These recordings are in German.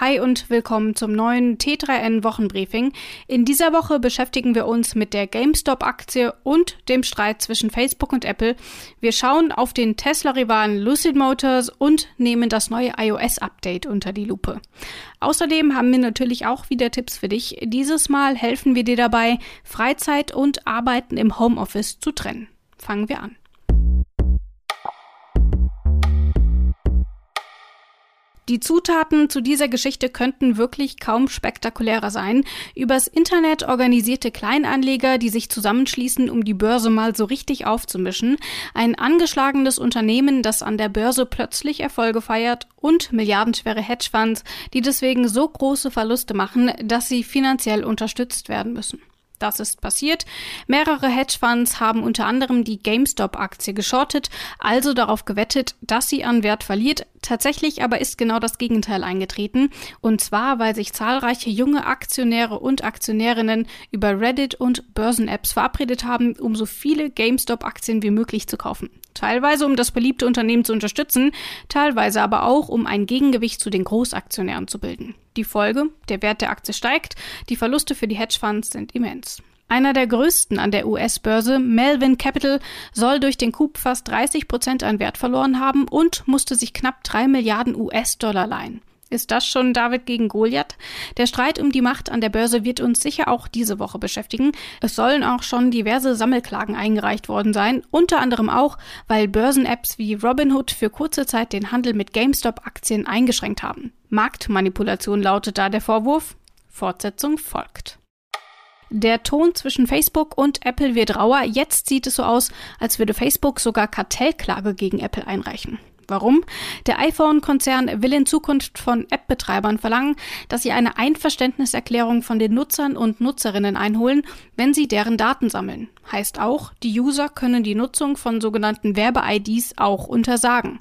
Hi und willkommen zum neuen T3N Wochenbriefing. In dieser Woche beschäftigen wir uns mit der GameStop-Aktie und dem Streit zwischen Facebook und Apple. Wir schauen auf den Tesla-Rivalen Lucid Motors und nehmen das neue iOS-Update unter die Lupe. Außerdem haben wir natürlich auch wieder Tipps für dich. Dieses Mal helfen wir dir dabei, Freizeit und Arbeiten im Homeoffice zu trennen. Fangen wir an. Die Zutaten zu dieser Geschichte könnten wirklich kaum spektakulärer sein. Übers Internet organisierte Kleinanleger, die sich zusammenschließen, um die Börse mal so richtig aufzumischen. Ein angeschlagenes Unternehmen, das an der Börse plötzlich Erfolge feiert und milliardenschwere Hedgefonds, die deswegen so große Verluste machen, dass sie finanziell unterstützt werden müssen. Das ist passiert. Mehrere Hedgefonds haben unter anderem die GameStop-Aktie geschortet, also darauf gewettet, dass sie an Wert verliert. Tatsächlich aber ist genau das Gegenteil eingetreten. Und zwar, weil sich zahlreiche junge Aktionäre und Aktionärinnen über Reddit und Börsen-Apps verabredet haben, um so viele GameStop-Aktien wie möglich zu kaufen. Teilweise um das beliebte Unternehmen zu unterstützen, teilweise aber auch um ein Gegengewicht zu den Großaktionären zu bilden. Die Folge, der Wert der Aktie steigt, die Verluste für die Hedgefonds sind immens. Einer der größten an der US-Börse, Melvin Capital, soll durch den Coup fast 30 Prozent an Wert verloren haben und musste sich knapp drei Milliarden US-Dollar leihen. Ist das schon David gegen Goliath? Der Streit um die Macht an der Börse wird uns sicher auch diese Woche beschäftigen. Es sollen auch schon diverse Sammelklagen eingereicht worden sein, unter anderem auch, weil Börsen-Apps wie Robinhood für kurze Zeit den Handel mit GameStop-Aktien eingeschränkt haben. Marktmanipulation lautet da der Vorwurf. Fortsetzung folgt. Der Ton zwischen Facebook und Apple wird rauer. Jetzt sieht es so aus, als würde Facebook sogar Kartellklage gegen Apple einreichen. Warum? Der iPhone-Konzern will in Zukunft von App-Betreibern verlangen, dass sie eine Einverständniserklärung von den Nutzern und Nutzerinnen einholen, wenn sie deren Daten sammeln. Heißt auch, die User können die Nutzung von sogenannten Werbe-IDs auch untersagen.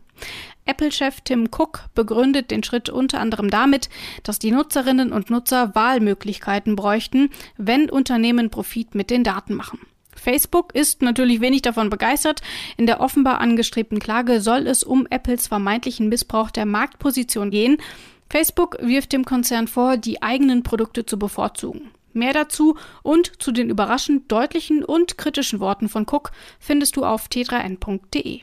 Apple-Chef Tim Cook begründet den Schritt unter anderem damit, dass die Nutzerinnen und Nutzer Wahlmöglichkeiten bräuchten, wenn Unternehmen Profit mit den Daten machen. Facebook ist natürlich wenig davon begeistert. In der offenbar angestrebten Klage soll es um Apples vermeintlichen Missbrauch der Marktposition gehen. Facebook wirft dem Konzern vor, die eigenen Produkte zu bevorzugen. Mehr dazu und zu den überraschend deutlichen und kritischen Worten von Cook findest du auf t3n.de.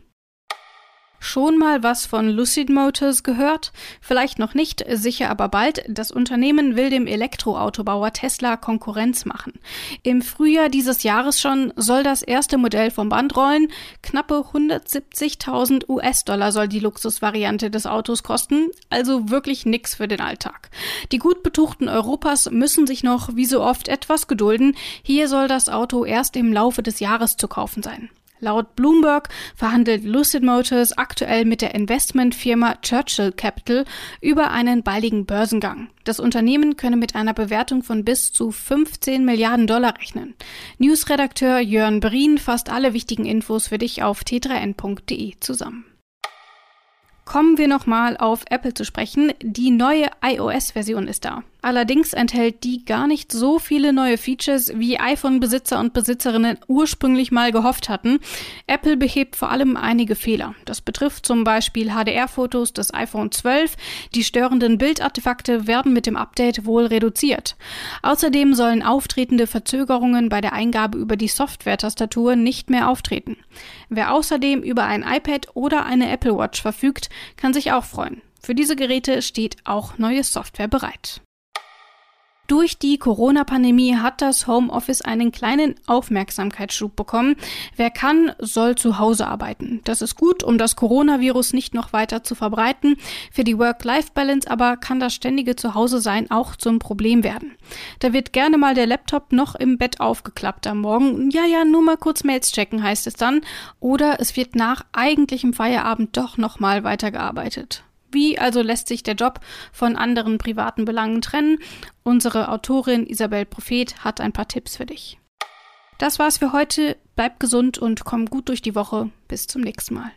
Schon mal was von Lucid Motors gehört? Vielleicht noch nicht, sicher aber bald. Das Unternehmen will dem Elektroautobauer Tesla Konkurrenz machen. Im Frühjahr dieses Jahres schon soll das erste Modell vom Band rollen. Knappe 170.000 US-Dollar soll die Luxusvariante des Autos kosten. Also wirklich nix für den Alltag. Die gut betuchten Europas müssen sich noch wie so oft etwas gedulden. Hier soll das Auto erst im Laufe des Jahres zu kaufen sein. Laut Bloomberg verhandelt Lucid Motors aktuell mit der Investmentfirma Churchill Capital über einen baldigen Börsengang. Das Unternehmen könne mit einer Bewertung von bis zu 15 Milliarden Dollar rechnen. Newsredakteur Jörn Brien fasst alle wichtigen Infos für dich auf t3n.de zusammen. Kommen wir nochmal auf Apple zu sprechen. Die neue iOS-Version ist da. Allerdings enthält die gar nicht so viele neue Features, wie iPhone-Besitzer und Besitzerinnen ursprünglich mal gehofft hatten. Apple behebt vor allem einige Fehler. Das betrifft zum Beispiel HDR-Fotos des iPhone 12. Die störenden Bildartefakte werden mit dem Update wohl reduziert. Außerdem sollen auftretende Verzögerungen bei der Eingabe über die Software-Tastatur nicht mehr auftreten. Wer außerdem über ein iPad oder eine Apple Watch verfügt, kann sich auch freuen. Für diese Geräte steht auch neue Software bereit. Durch die Corona-Pandemie hat das Homeoffice einen kleinen Aufmerksamkeitsschub bekommen. Wer kann, soll zu Hause arbeiten. Das ist gut, um das Coronavirus nicht noch weiter zu verbreiten. Für die Work-Life-Balance aber kann das ständige Zuhause-Sein auch zum Problem werden. Da wird gerne mal der Laptop noch im Bett aufgeklappt am Morgen. Ja, ja, nur mal kurz Mails checken heißt es dann. Oder es wird nach eigentlichem Feierabend doch noch mal weitergearbeitet. Wie also lässt sich der Job von anderen privaten Belangen trennen? Unsere Autorin Isabel Prophet hat ein paar Tipps für dich. Das war's für heute. Bleib gesund und komm gut durch die Woche. Bis zum nächsten Mal.